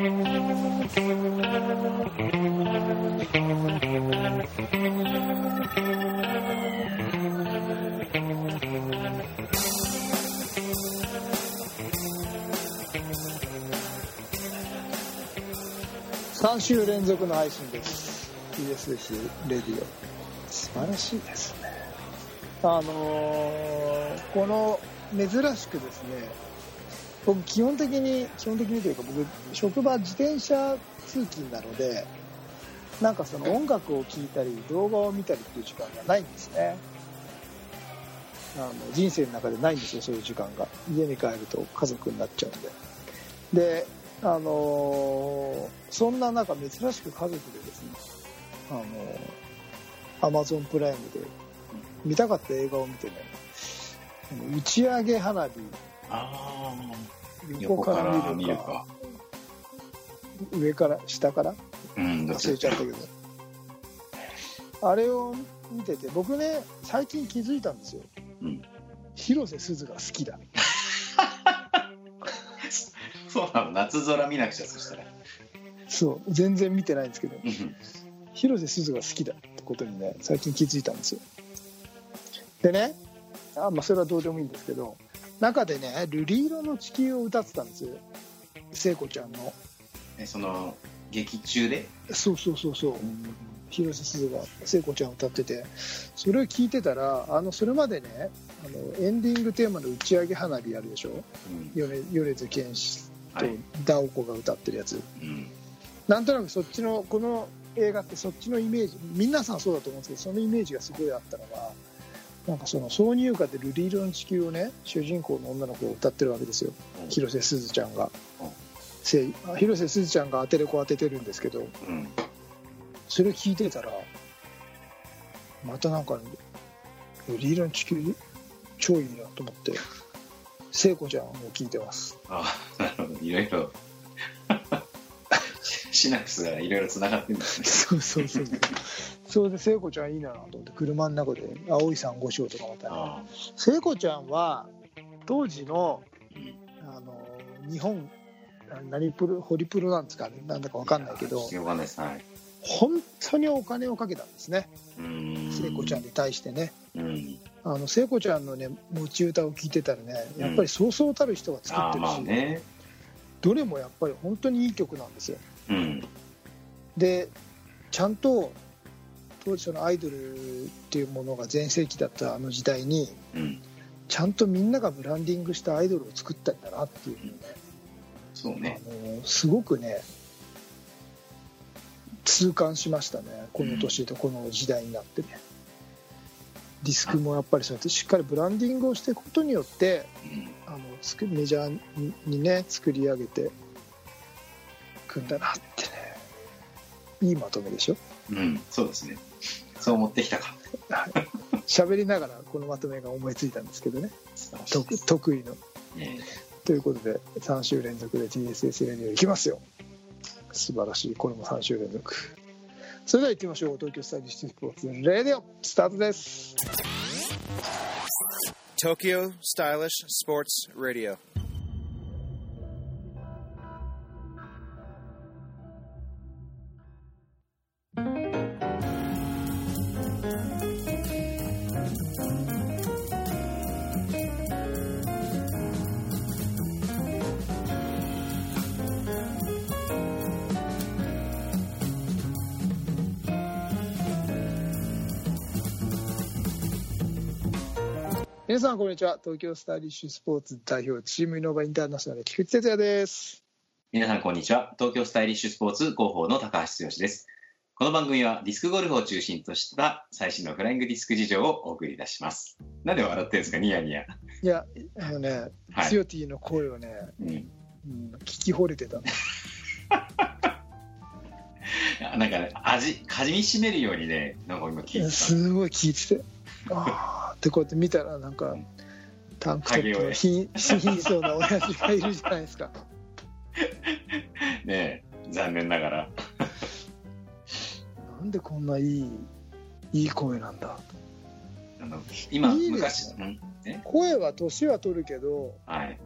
3週連続の配信です。TSS レディオ。素晴らしいですね。あのーこの珍しくですね、僕基本的に、基本的にというか僕、職場自転車通勤なので、なんかその音楽を聴いたり動画を見たりっていう時間がないんですね。あの人生の中でないんですよ、そういう時間が。家に帰ると家族になっちゃうんで。で、あのーそんな中珍しく家族でですね、あの、アマゾンプライムで見たかった映画を見てね、打ち上げ花火、ああ、横横かからら見るか。上から、下から？うん、忘れちゃったけど。あれを見てて、僕ね、最近気づいたんですよ。うん広瀬すずが好きだ。そうなの、夏空見なくちゃ、そしたら。そう、全然見てないんですけど、うん広瀬すずが好きだってことにね最近気づいたんですよでねあ、まあ、それはどうでもいいんですけど中でね「瑠璃色の地球」を歌ってたんですよ。聖子ちゃんの。えその、劇中で？そうそうそうそう。広瀬すずが聖子ちゃんを歌ってて。それを聞いてたらあのそれまでねあのエンディングテーマの打ち上げ花火あるでしょ？うん。米米津玄師とはい。ダオコが歌ってるやつ。うん。なんとなくそっちのこの映画ってそっちのイメージ。皆さんそうだと思うんですけどそのイメージがすごいあったのがなんかその挿入歌で「瑠璃色の地球」をね主人公の女の子が歌ってるわけですよ広瀬すずちゃんがうん広瀬すずちゃんが当てれこ当ててるんですけどうん。それ聞いてたらまたなんか「瑠璃色の地球」超いいなと思って聖子ちゃんを聞いてますああ、なるほど。いろいろ。シナプスがいろいろ繋がってるんですね。そうそうそうそれで聖子ちゃんいいなと思って車の中で「青い珊瑚礁」とかまたねあ聖子ちゃんは当時のあ。の日本な何プロホリプロなんですかねなんだか分かんないけど。本当にお金をかけたんですね。聖子ちゃんに対してねうん。あの聖子ちゃんのね持ち歌を聴いてたらねやっぱりそうそうたる人が作ってるし、まあね。どれもやっぱり本当にいい曲なんですようん。でちゃんと当時そのアイドルっていうものが全盛期だったあの時代にうん。ちゃんとみんながブランディングしたアイドルを作ったんだなっていうのをねそうね。あのすごくね痛感しましたねこの年とこの時代になってね、ディスクもやっぱりそうやってしっかりブランディングをしていくことによってうん。あのつくメジャーににね作り上げていくんだなってねいいまとめでしょ？うん。そうですね。そう持ってきたか。喋りながらこのまとめが思いついたんですけどね。得意の。ねということで3週連続で TSS レディオいきますよ。素晴らしい。これも3週連続。それでは行ってみましょう。東京スタイリッシュスポーツレディオスタートです。Tokyo Stylish Sports Radio. 皆さんこんにちは東京スタイリッシュスポーツ代表チームイノバインターナショナル菊池哲也です皆さんこんにちは。東京スタイリッシュスポーツ広報の高橋剛です。この番組はディスクゴルフを中心とした最新のフライングディスク事情をお送りいたします。なんで笑ってるんですか？ニヤニヤ。いやあのね、はいツヨティの声をね、うん。うん、聞き惚れてた なんかね、味、かみしめるようにね、なんか今聞いてた。すごい聞いててああってこうやって見たらなんかタンクトップの貧貧相な親父がいるじゃないですか。ねえ残念ながら。なんでこんないいいい声なんだ。あの今、いいです。昔、うん、声は年は取るけどはい。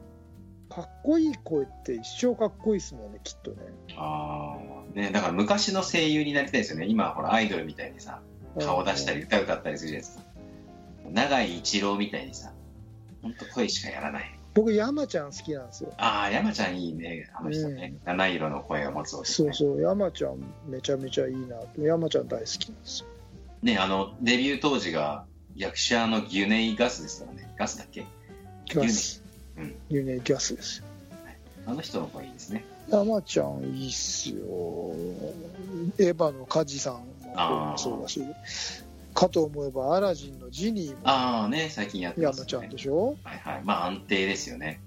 かっこいい声って一生かっこいいですもんねきっとね。ああ、ね、だから昔の声優になりたいですよね。今ほらアイドルみたいにさ、顔出したり歌歌ったりするやつ。長井一郎みたいにさ、ほんと声しかやらない。僕山ちゃん好きなんですよ。ああ、山ちゃんいいね、あの人ね。七色の声を持つ男ねそうそう山ちゃんめちゃめちゃいいな。山ちゃん大好きなんですよ。ね、あの、デビュー当時が役者のギュネイ・ガスですからね。ガスだっけ？ガス。うん。ユネギャスですよ。あの人の声いいですね。山ちゃんいいっすよ。エヴァの梶さんもそうだしかと思えばアラジンのジニーもああね、最近やってます、ね。山ちゃんでしょ、はいはい。まあ安定ですよね。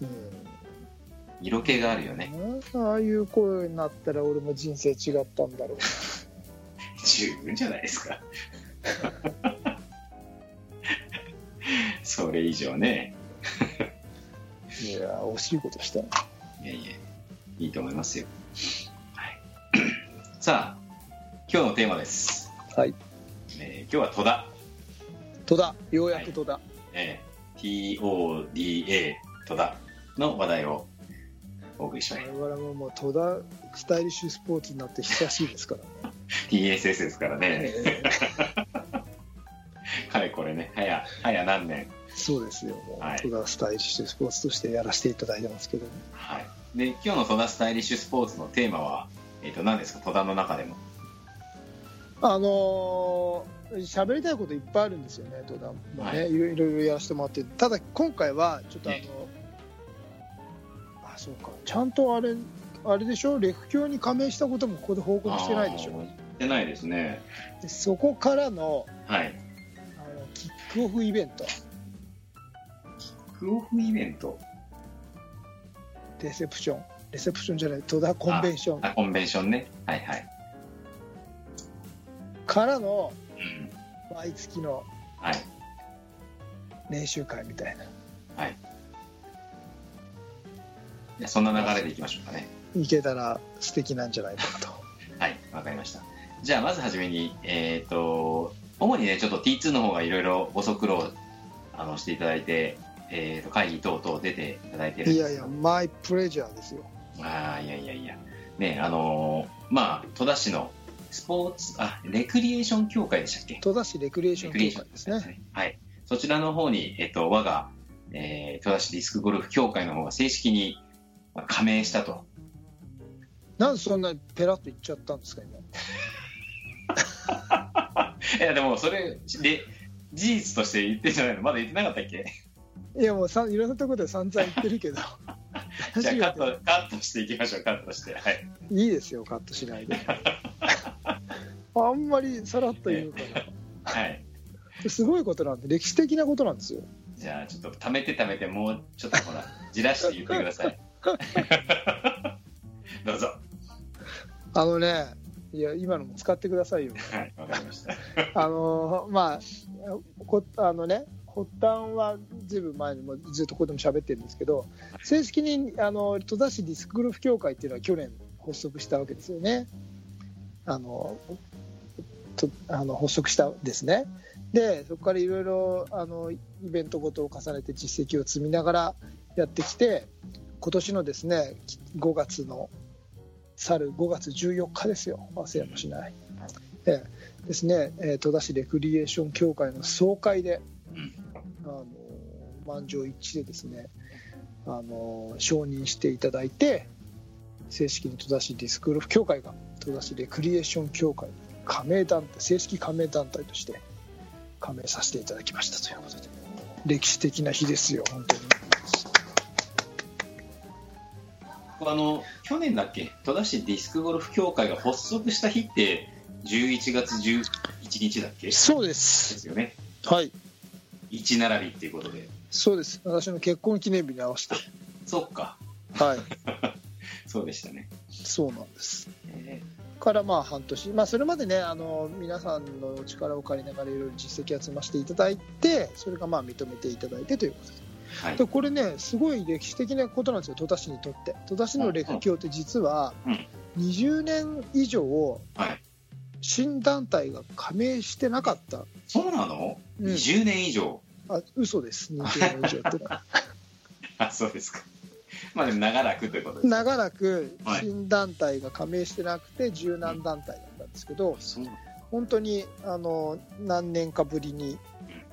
うん色気があるよね。ああいう声になったら俺も人生違ったんだろう十分じゃないですか。それ以上ね。いや惜しいことしたないやいや、いいと思いますよ。はい、さあ、今日のテーマです。はい日は戸田。戸田ようやく戸田、えー TODA 戸田の話題をお送りします。我々ももう戸田スタイリッシュスポーツになって久しいですから ね TSS ですからね。え かれこれね、早、早何年。ーそうですよもう、はい戸田スタイリッシュスポーツとしてやらせていただいてますけどもはい。で、今日の戸田スタイリッシュスポーツのテーマは、えっ、と、何ですか？戸田の中でも。あのー喋りたいこといっぱいあるんですよね、戸田もね、はいい、ろいろやらせてもらって、ただ今回はちょっとあの、ねあそうか、ちゃんとあれ、あれでしょ、レフ教に加盟したこともここで報告してないでしょ、してないですね。でそこからのはい。あのキックオフイベント、クオフイベント？レセプション、レセプションじゃない、戸田コンベンションあ、コンベンションね。はいはい。からのうん。毎月のはい。練習会みたいな、じゃあそんな流れでいきましょうかね。いけたら素敵なんじゃないかなと。はい。わかりました。じゃあ、まずはじめに、えっ、と、主にね、ちょっと T2 の方がいろいろご足労あのしていただいて、えー、と会議等々出ていただいてるんいですやいや、マイプレジャーですよ。ああ、いやいやいや。ね、あのーまあ、戸田市のスポーツ、あ、レクリエーション協会でしたっけ？戸田市レクリエーション協会ですね。はい。そちらの方に、えっと、我が、えー、戸田市ディスクゴルフ協会の方が正式にまあ加盟したと。なんでそんなペラッと言っちゃったんですか、今。いや、でも、それ、で、事実として言ってんじゃないの？まだ言ってなかったっけ？いや、もうさいろんなところで散々言ってるけど。じゃあカットカットしていきましょう、カットして。はい。ていいですよ、カットしないで。あんまりさらっと言うかはい。ら。すごいことなんで、歴史的なことなんですよ。じゃあ、ちょっと、貯めて貯めて、もうちょっとほら、じらして言ってください。どうぞ。あのね、いや、今のも使ってくださいよ。はい、わかりました。あのまあ、こあのね、発端はずいぶん前にもずっとここでも喋ってるんですけど、正式にあの戸田市ディスクゴルフ協会っていうのは去年発足したわけですよね。あのとあの発足したんですね。で、そこからいろいろあのイベントごとを重ねて実績を積みながらやってきて、今年のですね5月の去る5月14日ですよ、忘れもしない。ええですね、えー戸田市レクリエーション協会の総会で、あの満場一致でですねあの承認していただいて正式に戸田市ディスクゴルフ協会が戸田市レクリエーション協会に加盟団体正式加盟団体として加盟させていただきましたということで。歴史的な日ですよ本当に。あの去年だっけ戸田市ディスクゴルフ協会が発足した日って11月11日だっけ？そうでですすよね。はい。1並びっていうことで。そうです。私の結婚記念日に合わせて。そっか。はい。そうでしたね、そうなんです。えからまあ半年、まあ、それまでねあの皆さんのお力を借りながらいろいろ実績を積ませていただいてそれがまあ認めていただいてということでーはい。でこれねすごい歴史的なことなんですよ戸田市にとって。戸田市のレク協って実はうん。20年以上はい。新団体が加盟してなかった、そうなの、うん ?20 年以上。あ嘘です。20年以上って。あそうですか まあでも長らくということですね。長らくはい。新団体が加盟してなくて柔軟団体だったんですけど、本当にあの何年かぶりに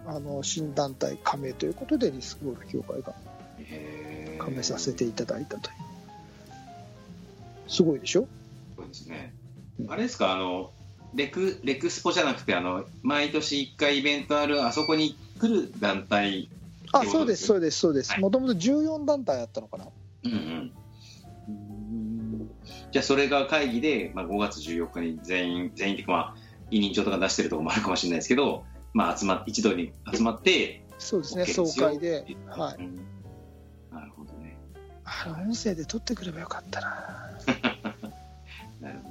あの新団体加盟ということでリスクゴルフ協会が加盟させていただいたという。すごいでしょ？そうですね。あれですか、あの、レク、レクスポじゃなくて、あの、毎年1回イベントある、あそこに来る団体。あそうですそうですそうです。はい。もともと14団体あったのかな？うんうん。じゃあ、それが会議で、まあ、5月14日に全員、全員ってまあ、委任状とか出してるところもあるかもしれないですけど、まあ、集まっ一度に集まって、そうですね OK です総よ会ではい。うん。なるほどね。あの音声で撮ってくればよかったな。なるほ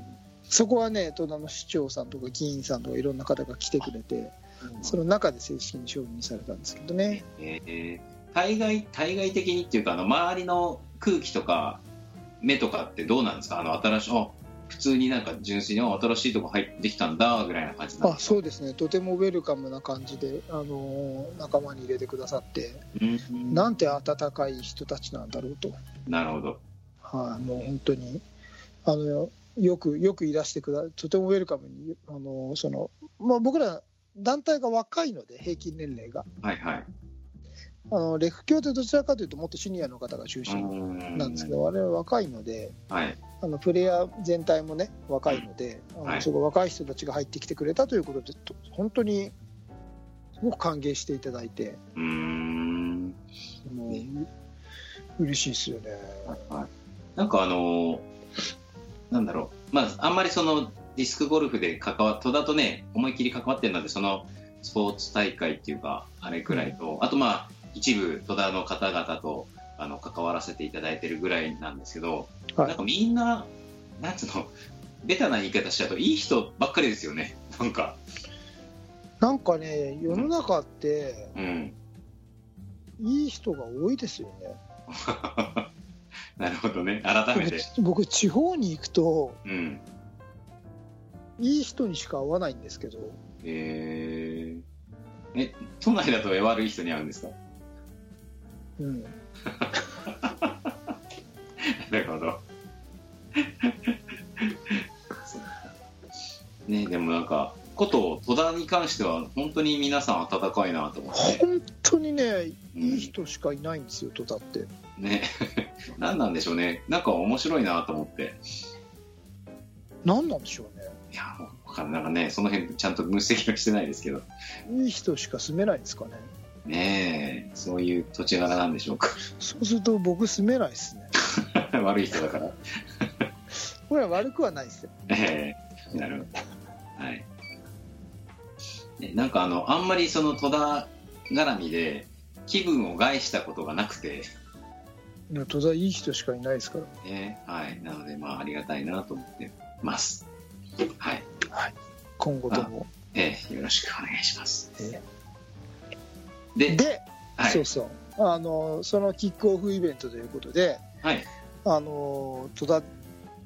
そこはね戸田の市長さんとか議員さんとかいろんな方が来てくれてど。その中で正式に承認されたんですけどね。えー。対外対外的にっていうかあの周りの空気とか目とかってどうなんですか？あの新しいあ普通になんか純粋にあ新しいとこ入ってきたんだぐらいな感じなんあそうですね。とてもウェルカムな感じで、あのー仲間に入れてくださって。うん。なんて温かい人たちなんだろうと、なるほど。はい、もう本当に。あのよくよくいらしてくだとてもウェルカムに、あのーそのまあ、僕ら団体が若いので平均年齢が。はいはいあのレフ教ってどちらかというともっとシニアの方が中心なんですけど、我々若いのではい。あのプレイヤー全体もね若いので、あのはいそこ若い人たちが入ってきてくれたということでと本当にすごく歓迎していただいてうーん。もう嬉しいですよね。なんかあのなんだろう。まああんまりそのディスクゴルフで関わ戸田とね思いっきり関わってるのでそのスポーツ大会っていうかあれくらいと、あとまあ一部戸田の方々とあの関わらせていただいてるぐらいなんですけど、はい。なんかみんななんつうのベタな言い方しちゃうといい人ばっかりですよね。なんか。なんかね世の中ってうん。いい人が多いですよね。なるほどね。改めて。僕僕地方に行くとうん。いい人にしか会わないんですけど。えー、え都内だと悪い人に会うんですか？うん、なるほど。ね、でもなんか、こと戸田に関しては本当に皆さん温かいなと思って。本当にねうんいい人しかいないんですよ戸田って。ね、何なんでしょうね。なんか面白いなと思って。何なんでしょうねいや、わかんないなんかね、その辺ちゃんと分析はしてないですけど。いい人しか住めないんですかねねえ、そういう土地柄なんでしょうか。そうすると僕住めないですね 悪い人だから。これは悪くはないですよ ええなるほど。はい。ね、なんかあの、あんまりその戸田絡みで気分を害したことがなくて、戸田いい人しかいないですからね、はい。なので、まあ、ありがたいなと思ってます。はい。今後とも、ええよろしくお願いします。えで、で、はい。そうそうあのそのキックオフイベントということではい。あの戸田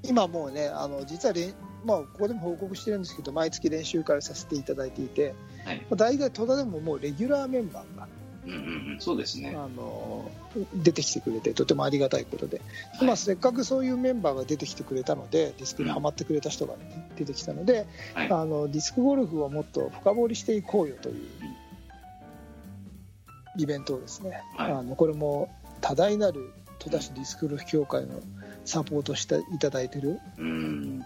今もうねあの実は練まあ、ここでも報告してるんですけど毎月練習会をさせていただいていて、はい。大概戸田でももうレギュラーメンバーがうんうんうん。そうですね。あの出てきてくれてとてもありがたいことで、はいまあ、せっかくそういうメンバーが出てきてくれたのでディスクにはまってくれた人が、ね出てきたので、はいあのディスクゴルフをもっと深掘りしていこうよというイベントをですね、はい。あのこれも多大なる戸田市ディスクゴルフ協会のサポートしていただいているうん。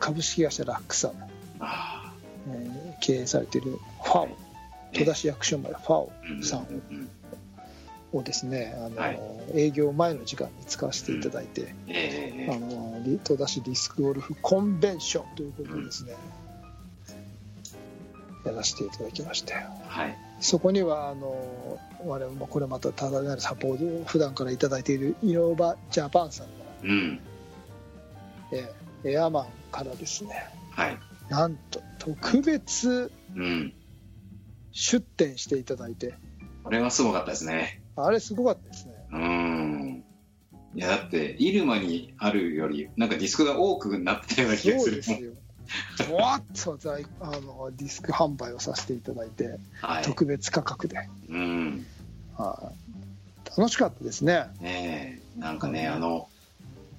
株式会社ラックさん、あえー経営されているファオ。戸田市役所前ファオあ。さんうん。をですねあの、はい。営業前の時間に使わせていただいて、ええ。あのリ戸田市ディスクゴルフコンベンションということでですね、やらせていただきましたよ。はい。そこにはあの我々もこれまた多大なるサポートを普段からいただいているイノバジャパンさんが、うん。えーエアマンからですねはい。なんと特別うん。出店していただいてこれはすごかったですね。あれすごかったですねうん。いや、だって、イルマにあるより、なんかディスクが多くなってたような気がする。そうですよわっと在あのディスク販売をさせていただいてはい。特別価格で、うん。はい楽しかったですねねえ。なんかね、あの、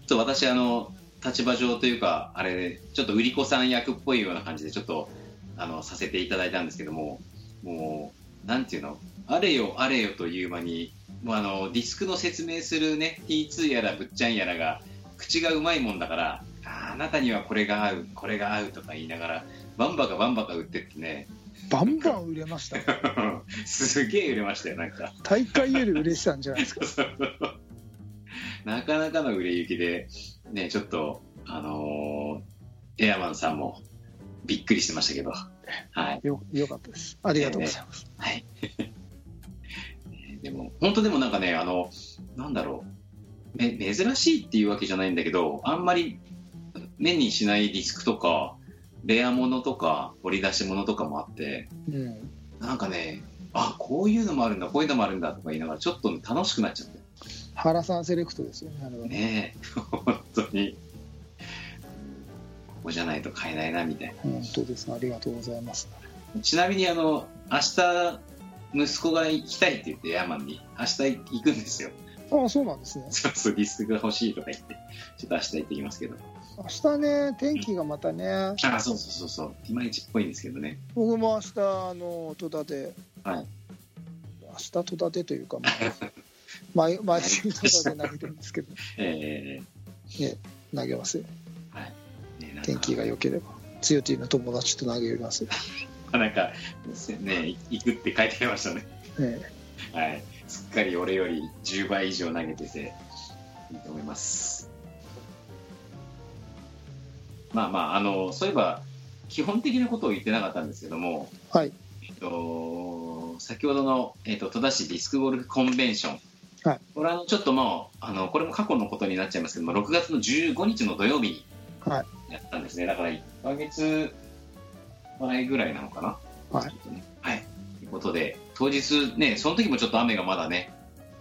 ちょっと私、あの、立場上というか、あれ、ちょっと売り子さん役っぽいような感じで、ちょっと、あの、させていただいたんですけども、もう、なんていうの、あれよあれよという間に、もうあの、ディスクの説明するね、T2 やらぶっちゃんやらが、口がうまいもんだから、ああなたにはこれが合う、これが合うとか言いながら、バンバカバンバカ売ってってね、バンバン売れましたね。すげえ売れましたよ、なんか。大会より売れてたんじゃないですか。なかなかの売れ行きで、ね、ちょっと、あのーエアマンさんもびっくりしてましたけど、はい。よ、よかったです。ありがとうございます。はい。でも、本当でもなんかね、あの、なんだろう、め、珍しいっていうわけじゃないんだけど、あんまり目にしないディスクとか、レアものとか、掘り出し物とかもあって、うん。なんかね、あ、こういうのもあるんだ、こういうのもあるんだとか言いながら、ちょっと楽しくなっちゃって。原さんセレクトですよね。ねねえ、本当に。ここじゃないと買えないな、みたい本当です。ありがとうございます。な。ちなみに、あの、明日、息子が行きたいって言って、ヤーマンに、明日行くんですよ。ああ、そうなんですね。そうそう、ディスクが欲しいとか言って、ちょっと明日行ってきますけど。明日ね、天気がまたね、あ、そうそうそうそう、いまいちっぽいんですけどね。僕も明日、あの、戸田で、はい。明日戸田でというか、まあ、毎毎週戸田で投げてるんですけど、え投げますよ。ー、はい。ね、天気が良ければ。つよティの友達と投げますよ。なんか、ね、行くって書いてありましたね。ねはい。すっかり俺より10倍以上投げてて、いいと思います。まあまあ、あの、そういえば、基本的なことを言ってなかったんですけども、はい。えっと、先ほどの、えっと、戸田市ディスクゴルフコンベンション。はい。これあの、ちょっともう、あの、これも過去のことになっちゃいますけども、6月の15日の土曜日にはい。やったんですね。だから1ヶ月前ぐらいなのかな。はいね。はい。ということで、当日ね、その時もちょっと雨がまだね、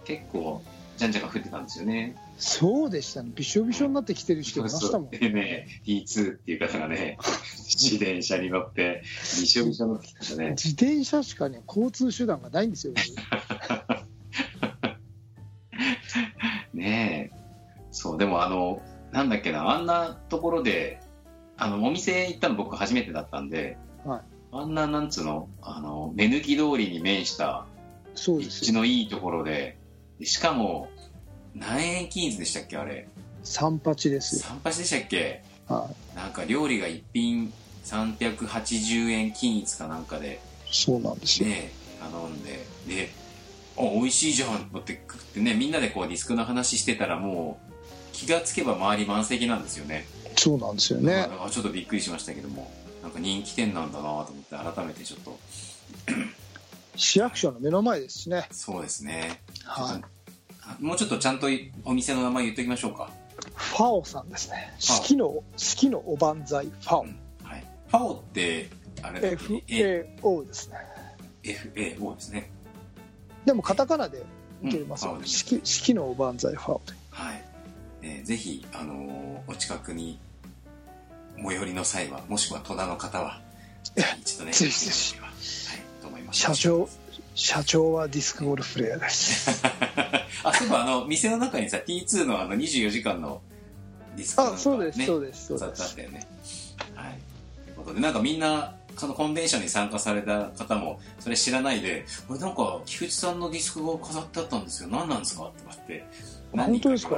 結構、じゃんじゃんが降ってたんですよね。そうでしたね。びしょびしょになってきてる人いましたもん。でね、T2 っていう方がね、自転車に乗って、びしょびしょになってきたね。自転車しかね、交通手段がないんですよ。ねえ。そう、でもあの、なんだっけな、あんなところで、あの、お店行ったの僕初めてだったんで、はいあんな、なんつうの、あの、目抜き通りに面した、そうですよ。立地のいいところで、でしかも、何円均一でしたっけ、あれ？三八ですよ。三八でしたっけ？はなんか料理が一品380円均一かなんかで、い。そうなんですよ。ね、頼んで、で、あ、美味しいじゃんって食ってね、みんなでこうディスクの話してたらもう、気がつけば周り満席なんですよね。そうなんですよだね。からちょっとびっくりしましたけども、なんか人気店なんだなと思って改めてちょっと、市役所の目の前ですしね。そうですね。はい。あもうちょっとちゃんとお店の名前言っておきましょうか。ファオさんですね。四季の、四季のおばんざい、ファオ。はい。ファオって、あれだっけ？FAO ですね。FAO ですね。でもカタカナでいけますよう。ん四季、四季のおばんざい、ファオで。はい。えーぜひ、あのーお近くに、最寄りの際は、もしくは戸田の方は、一度ね、ぜひぜひはい、と思います。社長、社長はディスクゴルフプレイヤーです。あ、そういえば、あの、店の中にさ、T2 のあの24時間のディスクなんかあ、そうです、ね、そうです、そう飾です。ってあったよね。はい。ということで、なんかみんな、そのコンベンションに参加された方も、それ知らないで、これなんか、菊池さんのディスクが飾ってあったんですよ。何なんですかとかって。あ本当ですか？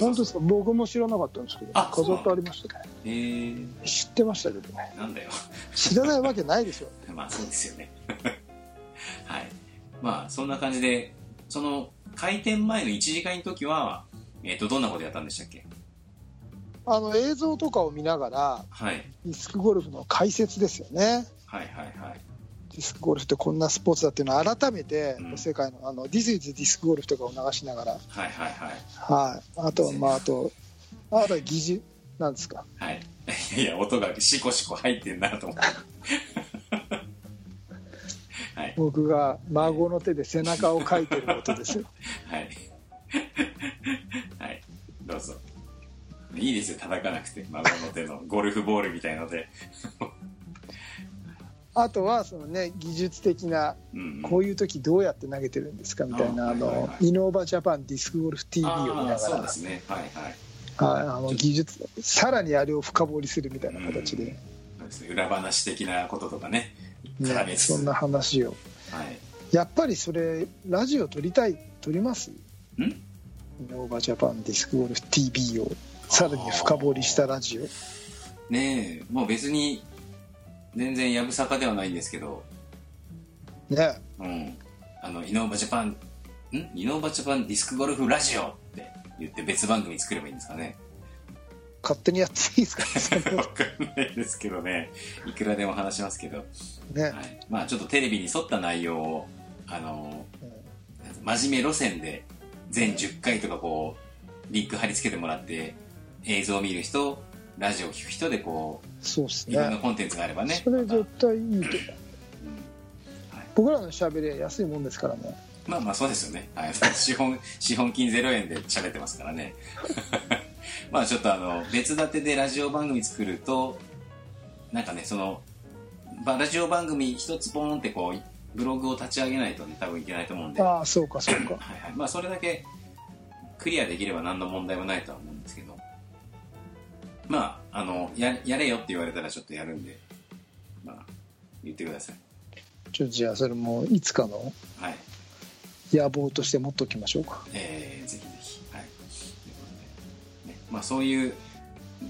本当ですか？僕も知らなかったんですけど、飾ってありましたね。えー、知ってましたけどね。なんだよ。知らないわけないでしょ。まあそうですよね。はい。まあそんな感じで、その開店前の1時間の時は、えっ、と、どんなことやったんでしたっけ？あの、映像とかを見ながら、はい。ディスクゴルフの解説ですよね。はいはいはい。ディスクゴルフってこんなスポーツだっていうのを改めてうん世界のあの This is ディスクゴルフとかを流しながら、はいはいはい。はい、あとはまああとあとは疑似なんですか？はい。いや、音がシコシコ入ってんなと思って。はい。僕が孫の手で背中をかいてることですよ はい。はい。どうぞ。いいですよ、叩かなくて。孫の手のゴルフボールみたいので。あとはそのね技術的なうんこういう時どうやって投げてるんですかみたいなあのはいイノーバジャパンディスクゴルフ TV を見ながら。はいはい。はいあの技術さらにあれを深掘りするみたいな形で、裏話的なこととかね。そんな話を。はい。やっぱりそれラジオ撮りたい撮ります？んイノーバジャパンディスクゴルフ TV をさらに深掘りしたラジオねえもう別に全然やぶさかではないんですけど。ね。うん。あのイノーバジャパンん？イノーバジャパンディスクゴルフラジオって言って別番組作ればいいんですかね。勝手にやっていいですか？わかんないですけどね。いくらでも話しますけど、ね。はい、まあちょっとテレビに沿った内容をあの真面目路線で全10回とかこうリンク貼り付けてもらって映像を見る人ラジオを聞く人でこそうっすういろんなねコンテンツがあればね。それ絶対いいと思う。うん。はい僕らのしゃべりは安いもんですからね。まあまあそうですよね、はい、資本資本金0円で喋ってますからね。まあちょっとあの別立てでラジオ番組作るとなんかねそのばラジオ番組一つポーンってこうブログを立ち上げないとね多分いけないと思うんで、はああそうかそうか。いはい。まあ、それだけクリアできれば何の問題もないとは思うんですけどまああのややれよって言われたらちょっとやるんでまあ言ってください。ちょじゃあそれもいつかのはい。野望として持っときましょうか。えーぜひぜひ、はい、ね。まあ、そういう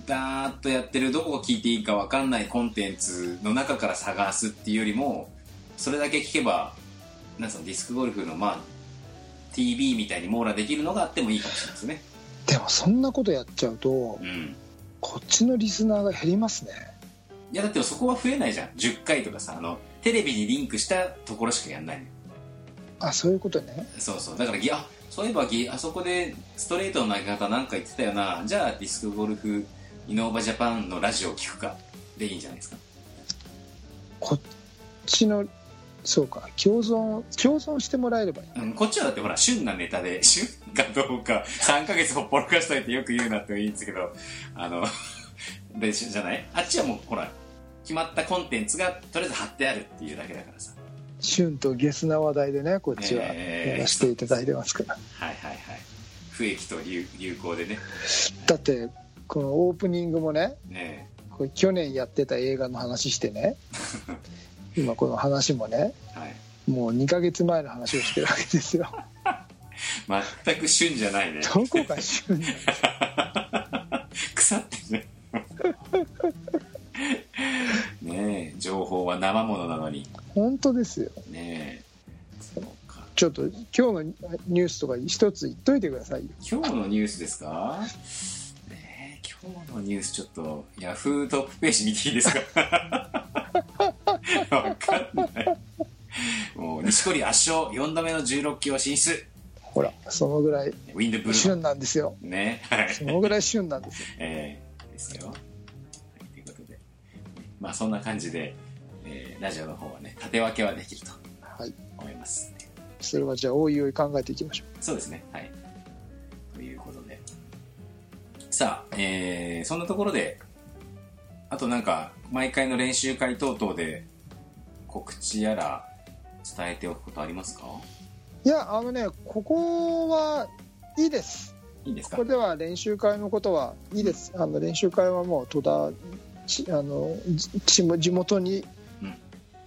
ダーッとやってるどこを聞いていいか分かんないコンテンツの中から探すっていうよりもそれだけ聞けばなんつうのディスクゴルフのまあ TV みたいに網羅できるのがあってもいいかもしれないですね。でもそんなことやっちゃうとうんこっちのリスナーが減りますね。いやだってそこは増えないじゃん。10回とかさあのテレビにリンクしたところしかやんない。あそういうことね。そうそう。だからぎあそういえばぎあそこでストレートの投げ方なんか言ってたよな。じゃあディスクゴルフイノーバジャパンのラジオを聞くか。でいいんじゃないですか。こっちのそうか。共存共存してもらえればいい。うんこっちはだってほら旬なネタで 旬かどうか3ヶ月ほっぽらかしといてよく言うなっていいんですけどあの でじゃない？あっちはもうほら決まったコンテンツがとりあえず貼ってあるっていうだけだからさ。旬とゲスな話題でねこっちはえ。ーやらせていただいてますから、はいはいはい。不益と流流行でね。だってこのオープニングもねねこれ去年やってた映画の話してね 今この話もねはい。もう2ヶ月前の話をしてるわけですよ。全く旬じゃないね。どこが旬 腐ってるね え情報は生ものなのに。本当ですよ。ねえそうか。ちょっと今日のニュースとか一つ言っといてくださいよ。今日のニュースですか？ねえ今日のニュースちょっとヤフートップページ見ていいですか？わかんないもう錦織圧勝4度目の16強進出ほらそのぐらいウィンドブル旬ーなんですよねはいそのぐらい旬なんですよ えー、ですよ。はいということで、まあそんな感じで、えーラジオの方はね、縦分けはできるとはい思います。それはじゃあおいおい考えていきましょそうですね。はい。ということで。さあ、えーそんなところで、あとなんか、毎回の練習会等々で告知やら伝えておくことありますか？ういやあのねここはいいですいいですか？ここでは練習会のことはいいですあの練習会はもう戸田ちあのち地元にうん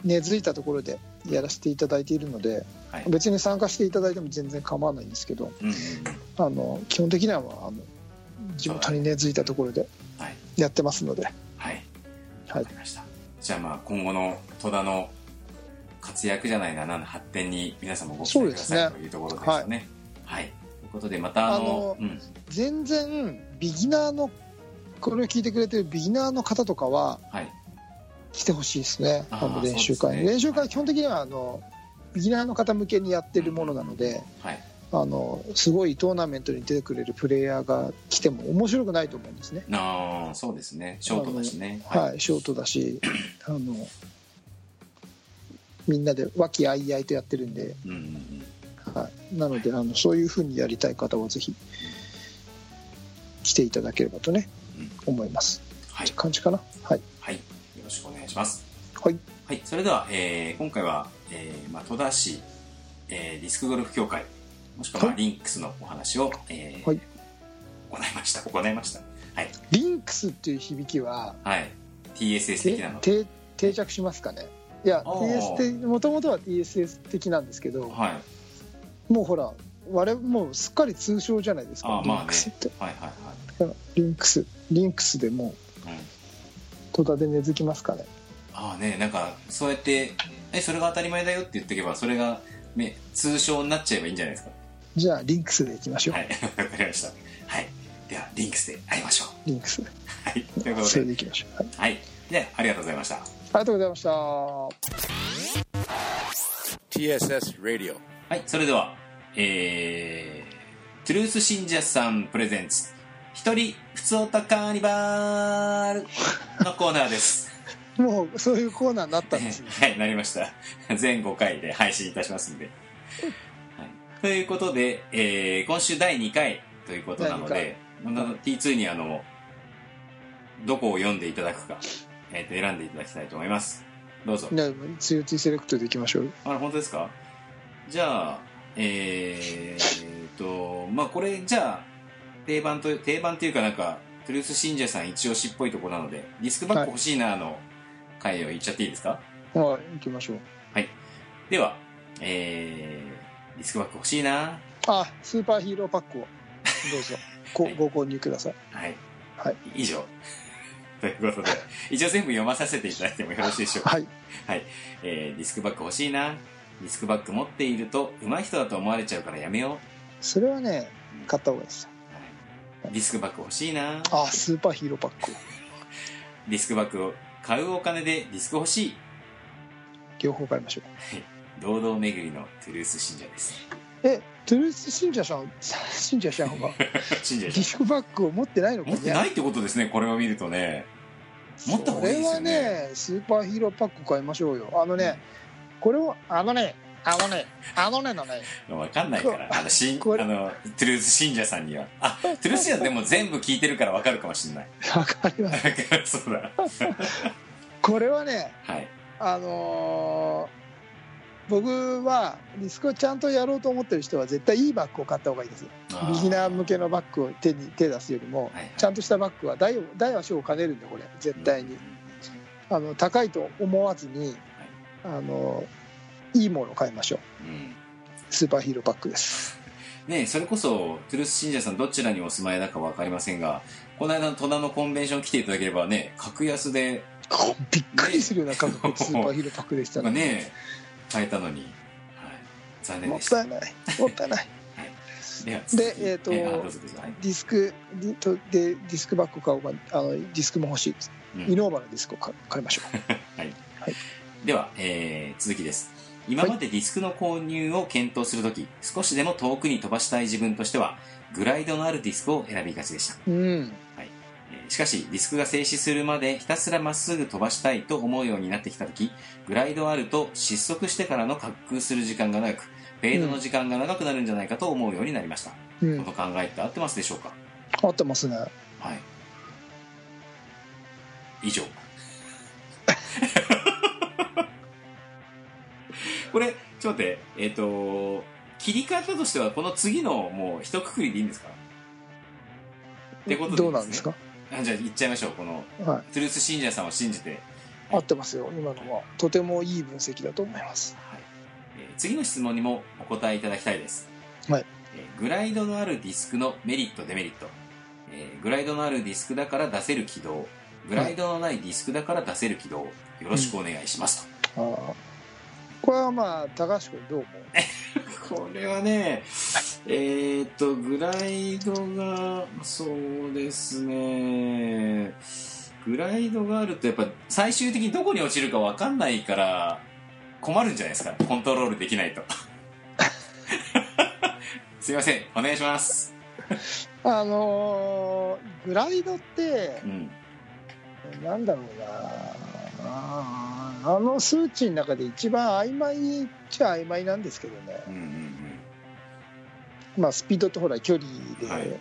根付いたところでやらせていただいているので、はい。別に参加していただいても全然構わないんですけどうん。あの基本的には、まあ、あの地元に根付いたところではい。やってますので、はい。はいわかりました。じゃあまあ今後の戸田の活躍じゃないな、なん発展に皆さんもご期待ください、というところですよね。はい。ということでまたあの、うん。全然ビギナーのこれを聞いてくれてるビギナーの方とかははい。来てほしいですねあの練習会ね練習会基本的にはあのビギナーの方向けにやってるものなので、はい。あのすごいトーナメントに出てくれるプレイヤーが来ても面白くないと思うんですね。ああ、そうですね。ショートだしね。はい、ショートだしあのみんなで和気あいあいとやってるんで。はい、なのであのそういうふうにやりたい方はぜひ来ていただければとね、思います。はい。感じかな。はい、はい。よろしくお願いします。はいはい、それでは、えー今回は、えーまあ、戸田市、えーディスクゴルフ協会もしくははいリンクスのお話を、えーはい行いました行いましたはい、リンクスっていう響きははい、TSS て的なのでて定着しますかねいや TS ってもともとは TSS 的なんですけどはい。もうほら我々もうすっかり通称じゃないですかリンクスって、はいはいはい。だからリンクスリンクスでもうん。う戸田で根付きますかね。ああねなんかそうやってえそれが当たり前だよって言っておけばそれが、ね、通称になっちゃえばいいんじゃないですか。じゃあリンクスでいきましょう、はい。わかりました。はい。ではリンクスで会いましょう。リンクスはい。ということで。それでいきましょう、はい、はい。でありがとうございましたありがとうございました TSS Radio. はい、それでは、えー、トゥルース信者さんプレゼンツ、一人、ふつおたカーニバールのコーナーです。もうそういうコーナーになったんですね はい、なりました。全5回で配信いたしますんで。はい、ということで、えー、今週第2回ということなので、あの T2 にあの、どこを読んでいただくか、えー、と選んでいただきたいと思います。どうぞ。ねつよ T セレクトでいきましょうあれ、本当ですか？じゃあ、えーっと、まあこれ、じゃあ、定番と、定番っていうかなんか、トゥルース信者さん一押しっぽいとこなので、ディスクバッグ欲しいなの回を言っちゃっていいですか？はい行きましょうでは、えー、ディスクバッグ欲しいなあスーパーヒーローパックをどうぞ ごはいご購入くださいはい。はい。以上。ということで、一応全部読まさせていただいてもよろしいでしょうか？はい。はい、えー、ディスクバッグ欲しいな。ディスクバッグ持っていると上手い人だと思われちゃうからやめよそれはね買った方がいいです。う、はい、ディスクバッグ欲しいな。あスーパーヒーローパック。をディスクバッグを買うお金でディスク欲しい。両方買いましょう。堂々巡りのトゥルース信者です。えトゥルース信者さん信者さんは 信者ディスクバッグを持ってないのか持ってないってことですねこれを見るとね。持った方これはがいいですよね。ねスーパーヒーローパック買いましょうよ。あのねこれをあのねあのねあのねのね。分かんないから。あのしんこれ。あのトゥルース信者さんには。あ トゥルース信者でも全部聞いてるから分かるかもしれない。わかります。そうだ。これはねはい。あのー僕はディスクをちゃんとやろうと思ってる人は絶対いいバッグを買った方がいいですビギナー向けのバッグを手に手出すよりも、はいはい。ちゃんとしたバッグは大は小を兼ねるんでこれ。絶対に、あの高いと思わずに、あのいいものを買いましょう。うん。スーパーヒーローパックです。ねそれこそトゥルース信者さんどちらにお住まいだか分かりませんがこの間の戸田のコンベンション来ていただければね格安で。びっくりするような価格でスーパーヒーローパックでしたね。ね買えたのに、はい、残念もでした。ったいない。もったいない。でえーとあどうぞどうぞ。はい。ディスクディとでディスクバッグ買おうか。あのディスクも欲しいうん。イノーバのディスクを買買いましょ では、えー続きです。今までディスクの購入を検討するとき少しでも遠くに飛ばしたい自分としてはグライドのあるディスクを選びがちでした。ううん。えーしかしディスクが静止するまでひたすらまっすぐ飛ばしたいと思うようになってきた時グライドあると失速してからの滑空する時間が長くフェードの時間が長くなるんじゃないかと思うようになりました、うん。この考えって合ってますでしょうか？合ってますね。はい。以上。これちょっと待ってえっ、と切り方としてはこの次のもう一括りでいいんですか？ってことでね。どうなんですか？あじゃあ言っちゃいましょう。このはい。トゥルース信者さんを信じて、合ってますよ。今のは。とてもいい分析だと思います。はい。えー次の質問にもお答えいただきたいです、はい。えーグライドのあるディスクのメリットデメリット、えーグライドのあるディスクだから出せる軌道。グライドのないディスクだから出せる軌道。よろしくお願いしますあー。これはまあ高橋君どう思う？と、これはね えーっとグライドがそうですね。グライドがあるとやっぱ最終的にどこに落ちるか分かんないから困るんじゃないですか。コントロールできないと。すいません。お願いします。あのーグライドってうん。なんだろうな。あの数値の中で一番曖昧っちゃ曖昧なんですけどね。うんうんまあスピードとほら距離で、はい。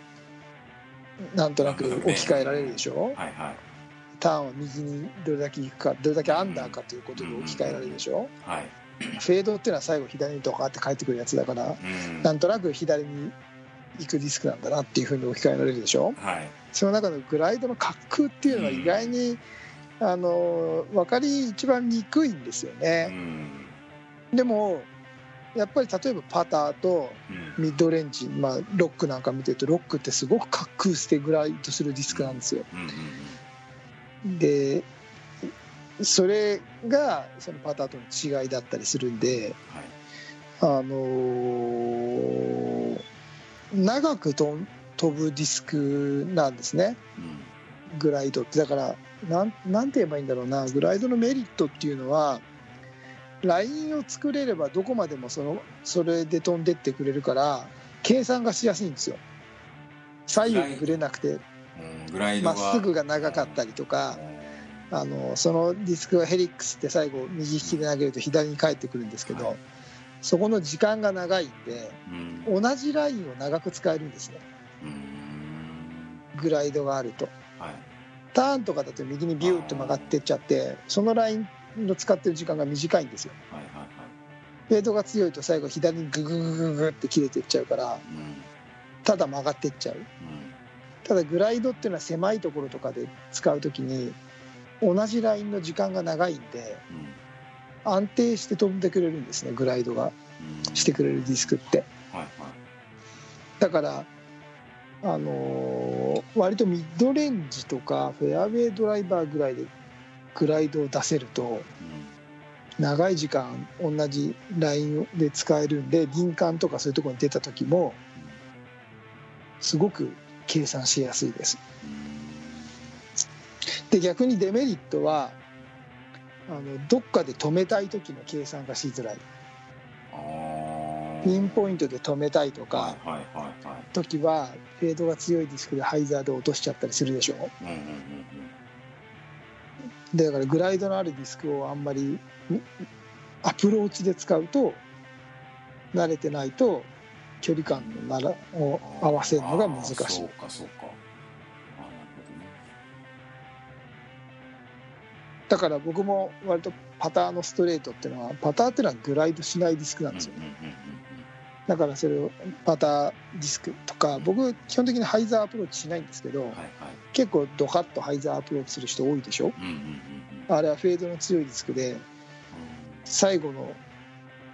なんとなく置き換えられるでしょ、うんはいはい。ターンは右にどれだけ行くかどれだけアンダーかということで置き換えられるでしょ、はい。フェードっていうのは最後左にドカって帰ってくるやつだからうん。なんとなく左に行くディスクなんだなっていうふうに置き換えられるでしょ？はい。その中のグライドの滑空っていうのは意外に、あの分かり一番にくいんですようね、ん。でもやっぱり例えばパターとうん。ミッドレンジ、まあ、ロックなんか見てるとロックってすごく滑空してグライドするディスクなんですよ。でそれがそのパターとの違いだったりするんではい。あのー長くと飛ぶディスクなんですね。うん。グライドって。だからなんなんて言えばいいんだろうな。グライドのメリットっていうのはラインを作れればどこまでもそのそれで飛んでってくれるから計算がしやすいんですよ。左右にぶれなくてまが。っすぐが長かったりとかあのそのディスクがヘリックスって最後右利きで投げると左に返ってくるんですけど、はい。そこの時間が長いんでうん。同じラインを長く使えるんですね。うん。グライドがあると。はい。ターンとかだと右にビューッと曲がってっちゃってそのラインの使ってる時間が短いんですよ。はいはいはい。フェードが強いと最後左にグググググって切れてっちゃうからうん。ただ曲がってっちゃう。うん。ただグライドっていうのは狭いところとかで使う時に同じラインの時間が長いんでうん。安定して飛んでくれるんですねグライドが。うんしてくれるディスクって。はいはい。だからあのー割とミッドレンジとかフェアウェイドライバーぐらいでグライドを出せると長い時間同じラインで使えるんで林間とかそういうところに出た時もすごく計算しやすいです。で逆にデメリットはあのどっかで止めたい時の計算がしづらい。ピンポイントで止めたいとか時はフェードが強いディスクでハイザーで落としちゃったりするでしょ。うんうんうんでだからグライドのあるディスクをあんまりんアプローチで使うと慣れてないと距離感のならをうん合わせるのが難しい。そうかそうか。なるほどね。だから僕も割とパターのストレートっていうのはパターっていうのはグライドしないディスクなんですようんうんうんだからそれをパターディスクとか僕基本的にハイザーアプローチしないんですけどうんはいはい。結構ドカッとハイザーアプローチする人多いでしょ？うんうんうんうん。あれはフェードの強いディスクで最後の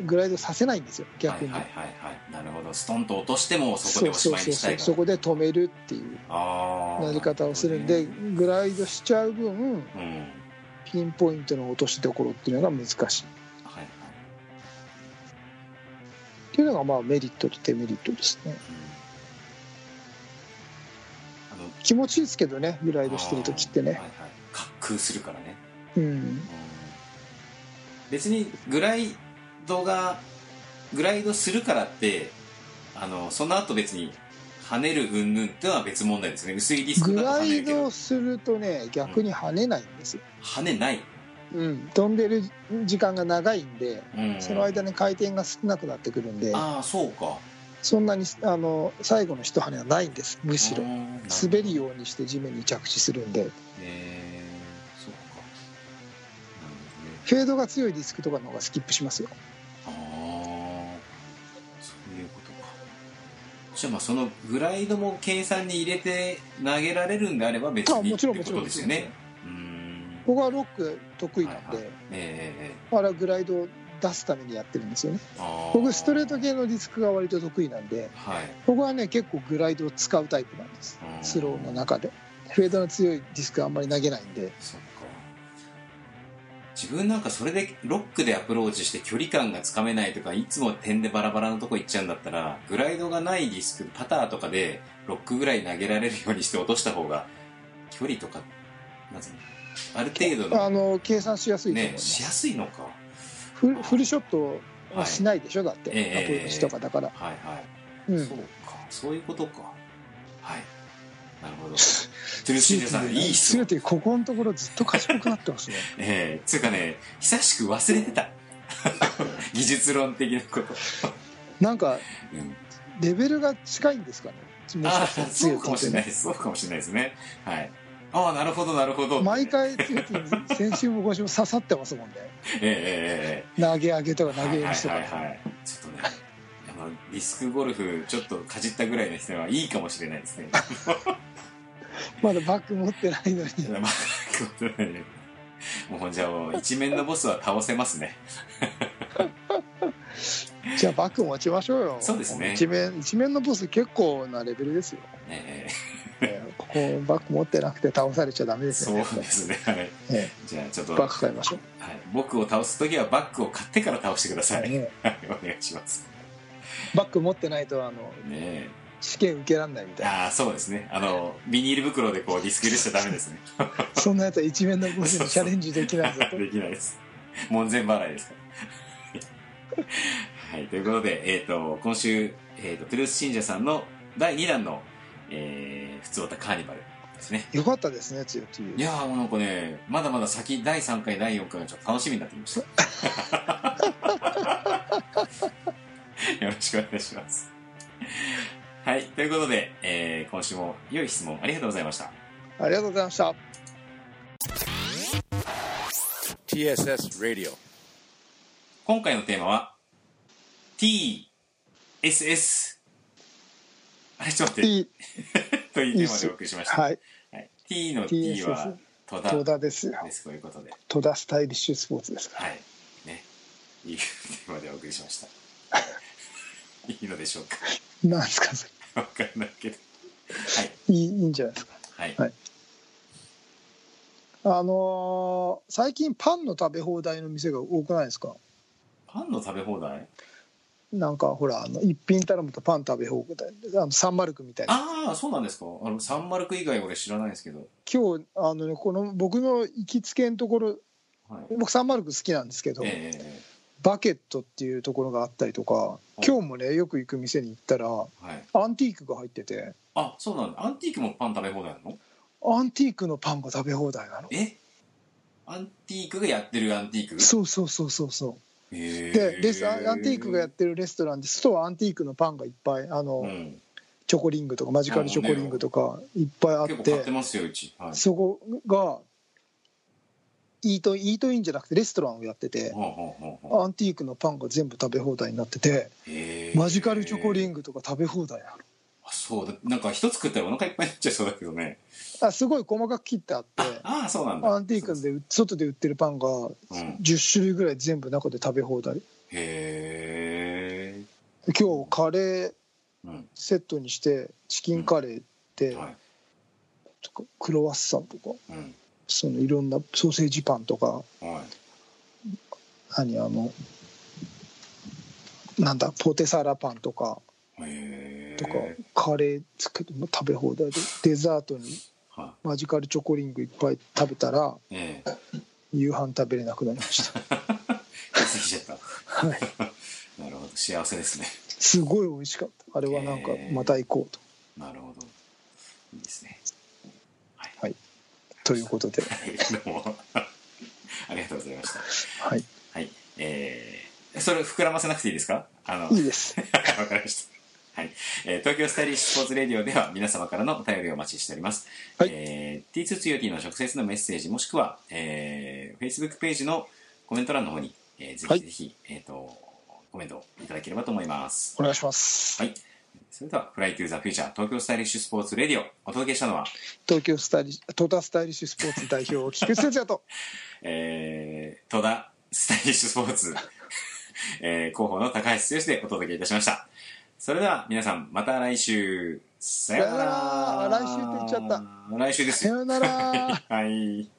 グライドさせないんですよ逆に、はいはいはいはい。なるほど。ストンと落としてもそこでおしまいにしたいそこで止めるっていうあーやり方をするんでグライドしちゃう分うん。ピンポイントの落としどころっていうのが難しいいうのがまあメリットとデメリットですね。気持ちいいですけどねグライドしてる時ってね。はいはい。滑空するからね。うん。うん別にグライドがグライドするからってあのその後別に跳ねる云々ってのは別問題ですね。薄いディスクだとグライ跳ねるけど。ドするとね逆に跳ねないんですよ、跳ねない、うん、飛んでる時間が長いんでうん。その間に回転が少なくなってくるんでああそうか。そんなにあの最後の一跳ねはないんですむしろ。うん滑るようにして地面に着地するんで。へえそうか。なるフェードが強いディスクとかの方がスキップしますよ。ああそういうことか。じゃあまあそのグライドも計算に入れて投げられるんであれば別あにってこもちろんもちろん。とですよね。うん僕はロック得意なんで、はいはい。えええあれはグライドを出すためにやってるんですよね。僕ストレート系のディスクが割と得意なんではい。僕はね結構グライドを使うタイプなんです。うんスローの中で。フェードの強いディスクはあんまり投げないんで。自分なんかそれでロックでアプローチして距離感がつかめないとかいつも点でバラバラなとこ行っちゃうんだったらグライドがないディスクパターとかでロックぐらい投げられるようにして落とした方が距離とかまずある程度あのの計算しやすいと思いねます、しやすいのか。フルフルショットはしないでしょ？だって、ええアプローチとかだから、はいはい、うん。そうか。そういうことか。はい。なるほど。トゥルシーネさんいい質問すべてここのところずっと賢くなってますね。ええ。つうかね久しく忘れてた。技術論的なこと、なんかうん。レベルが近いんですかね。もしかしたらそうかもしれない強です。そうかもしれないですね。はいああなるほどなるほど。毎回強気に先週も今週も刺さってますもんね。えええええ投げ上げとかえ投げ入れとか、はいはいはいはい。ちょっとねあのディスクゴルフちょっとかじったぐらいの人にはいいかもしれないですね。まだバッグ持ってないのに。まあことないねもうじゃもう一面のボスは倒せますね。じゃあバッグ持ちましょうよ。そうですね。一面一面のボス結構なレベルですよ、ええーここバッグ持ってなくて倒されちゃダメえですそうよねですね。はい。えじゃあちょっと、ーバッグ買いましょはい、僕を倒す時はバッグを買ってから倒してくださう、い、ねはい。お願いします。バッグ持ってないとあのねえ。試験受けらんないみたいな。ああそうですね。あのビニール袋でこうディスク入れしちゃダメですね。そんなやつは一面のボスにチャレンジできないぞ。と できないです。門前払いですから。はい。ということで、えー、と今週、えーと、トゥルース信者さんの第2弾の「えー、ふつおたカーニバル」ですね。よかったですね強気。いやーもうなんかねまだまだ先第3回第4回がちょっと楽しみになってきました。よろしくお願いします。はいということで、えー今週も良い質問ありがとうございました。ありがとうございました。TSS Radio. 今回のテーマは TSS あれちょっと待って。いい というテーマでお送りしました、はい。はい、T の T は戸田。戸田ですよ。です。ということで。戸田スタイリッシュスポーツですから。はい。ね。いいテーマでお送りしました。いいのでしょうか。なんですかそれ。わかんないけど。はい。いいいいんじゃないですか。はい、はい。あのー最近パンの食べ放題の店が多くないですか？パンの食べ放題？なんかほらあの一品頼むとパン食べ放題。あのサンマルクみたいな。ああそうなんですか。あのサンマルク以外俺知らないんですけど。今日あのねこの僕の行きつけのところはい。僕サンマルク好きなんですけど、ええバケットっていうところがあったりとか今日もねよく行く店に行ったらはい。アンティークが入ってて。あそうなんだ。アンティークもパン食べ放題なの？アンティークのパンが食べ放題なの。え？アンティークがやってるアンティーク？そうそうそうそうそうでレスアアンティークがやってるレストランで外はアンティークのパンがいっぱいあの、うん。チョコリングとかマジカルチョコリングとかいっぱいあっててますようち。はい。そこがイートイートインじゃなくてレストランをやっててアンティークのパンが全部食べ放題になっててマジカルチョコリングとか食べ放題なのあそうだなんか一つ食ったらお腹いっぱいになっちゃいそうだけどね。あすごい細かく切ってあって。ああそうなんだ。アンティークで外で売ってるパンがうん。10種類ぐらい全部中で食べ放題。へえ今日カレーうんセットにしてチキンカレーってはい。とかクロワッサンとかうん。そのいろんなソーセージパンとかはい。何あのなんだポテサラパンとかへえとかカレーつけても食べ放題でデザートにはマジカルチョコリングいっぱい食べたらいええ。夕飯食べれなくなりました。はい。なるほど。幸せですね。すごい美味しかった。あれはなんかまた行こうと。なるほど。いいですね。ということで。はい。どうも。ありがとうございました。はい。はい。えー、それ膨らませなくていいですか？あの。いいです。わかりました。はい、えー東京スタイリッシュスポーツレディオでは皆様からのお便りをお待ちしております。はいえー、T2TOT の直接のメッセージもしくは、えー、Facebook ページのコメント欄の方に、えーぜひぜひ、えっ、と、コメントをいただければと思います。お願いしますはい。それでは、フライトゥーザフューチャー東京スタイリッシュスポーツレディオ、お届けしたのは、東京スタイリットータスタイリッシュスポーツ代表菊池哲也とえー、戸田スタイリッシュスポーツ、えー、広報の高橋剛でお届けいたしました。それでは皆さん、また来週、さようなら。来週って言っちゃった。来週ですよ。さようなら はい。